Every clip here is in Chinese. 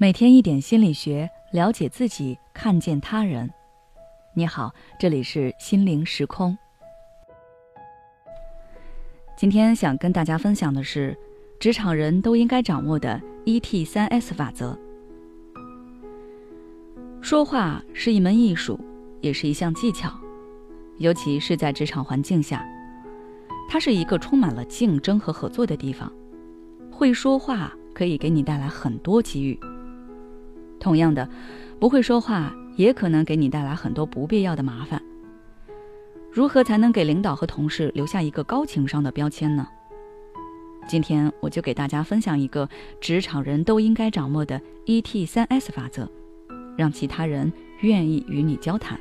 每天一点心理学，了解自己，看见他人。你好，这里是心灵时空。今天想跟大家分享的是，职场人都应该掌握的 ET 三 S 法则。说话是一门艺术，也是一项技巧，尤其是在职场环境下，它是一个充满了竞争和合作的地方。会说话可以给你带来很多机遇。同样的，不会说话也可能给你带来很多不必要的麻烦。如何才能给领导和同事留下一个高情商的标签呢？今天我就给大家分享一个职场人都应该掌握的 ET 三 S 法则，让其他人愿意与你交谈。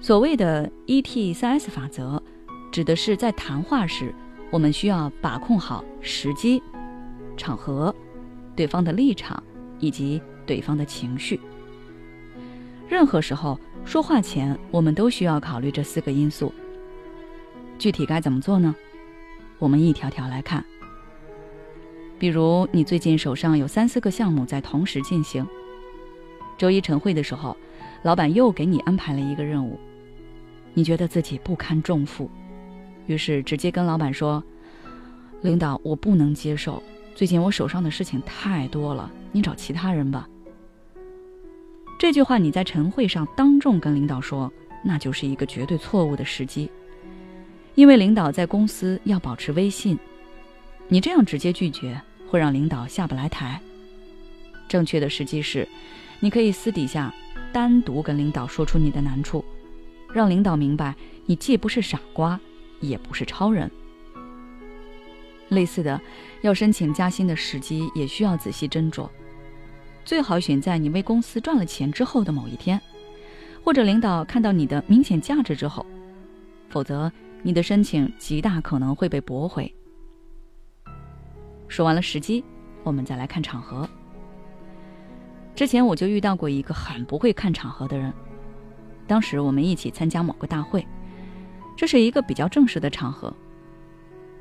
所谓的 ET 三 S 法则，指的是在谈话时，我们需要把控好时机、场合、对方的立场。以及对方的情绪。任何时候说话前，我们都需要考虑这四个因素。具体该怎么做呢？我们一条条来看。比如，你最近手上有三四个项目在同时进行。周一晨会的时候，老板又给你安排了一个任务，你觉得自己不堪重负，于是直接跟老板说：“领导，我不能接受。”最近我手上的事情太多了，你找其他人吧。这句话你在晨会上当众跟领导说，那就是一个绝对错误的时机，因为领导在公司要保持威信，你这样直接拒绝会让领导下不来台。正确的时机是，你可以私底下单独跟领导说出你的难处，让领导明白你既不是傻瓜，也不是超人。类似的，要申请加薪的时机也需要仔细斟酌，最好选在你为公司赚了钱之后的某一天，或者领导看到你的明显价值之后，否则你的申请极大可能会被驳回。说完了时机，我们再来看场合。之前我就遇到过一个很不会看场合的人，当时我们一起参加某个大会，这是一个比较正式的场合。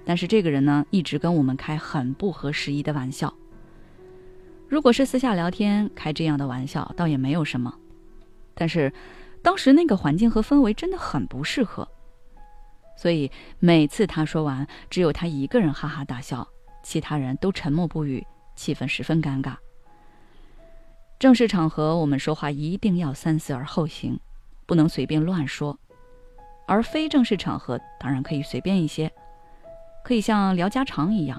但是这个人呢，一直跟我们开很不合时宜的玩笑。如果是私下聊天开这样的玩笑，倒也没有什么。但是，当时那个环境和氛围真的很不适合，所以每次他说完，只有他一个人哈哈大笑，其他人都沉默不语，气氛十分尴尬。正式场合，我们说话一定要三思而后行，不能随便乱说；而非正式场合，当然可以随便一些。可以像聊家常一样，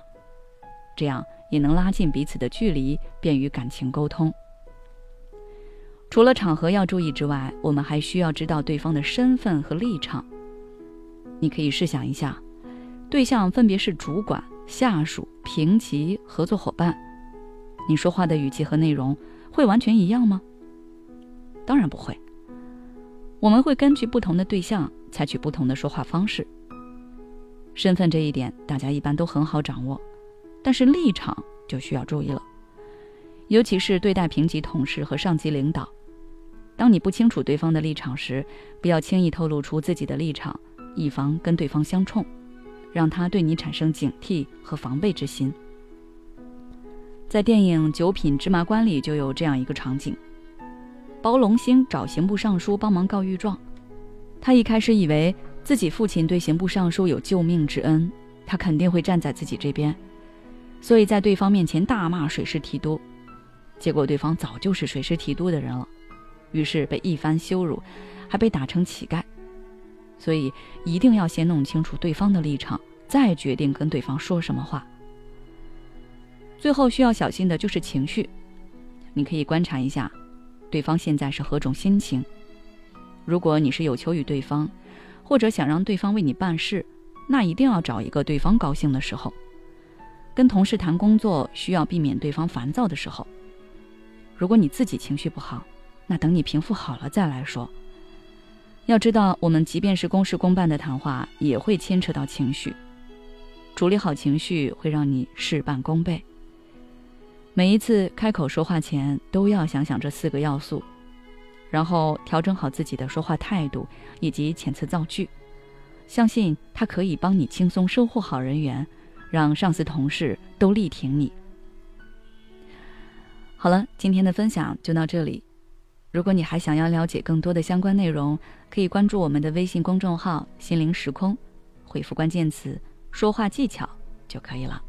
这样也能拉近彼此的距离，便于感情沟通。除了场合要注意之外，我们还需要知道对方的身份和立场。你可以试想一下，对象分别是主管、下属、平级、合作伙伴，你说话的语气和内容会完全一样吗？当然不会。我们会根据不同的对象，采取不同的说话方式。身份这一点，大家一般都很好掌握，但是立场就需要注意了，尤其是对待平级同事和上级领导。当你不清楚对方的立场时，不要轻易透露出自己的立场，以防跟对方相冲，让他对你产生警惕和防备之心。在电影《九品芝麻官》里就有这样一个场景：包龙星找刑部尚书帮忙告御状，他一开始以为。自己父亲对刑部尚书有救命之恩，他肯定会站在自己这边，所以在对方面前大骂水师提督，结果对方早就是水师提督的人了，于是被一番羞辱，还被打成乞丐。所以一定要先弄清楚对方的立场，再决定跟对方说什么话。最后需要小心的就是情绪，你可以观察一下，对方现在是何种心情。如果你是有求于对方。或者想让对方为你办事，那一定要找一个对方高兴的时候。跟同事谈工作，需要避免对方烦躁的时候。如果你自己情绪不好，那等你平复好了再来说。要知道，我们即便是公事公办的谈话，也会牵扯到情绪。处理好情绪，会让你事半功倍。每一次开口说话前，都要想想这四个要素。然后调整好自己的说话态度以及遣词造句，相信他可以帮你轻松收获好人缘，让上司同事都力挺你。好了，今天的分享就到这里。如果你还想要了解更多的相关内容，可以关注我们的微信公众号“心灵时空”，回复关键词“说话技巧”就可以了。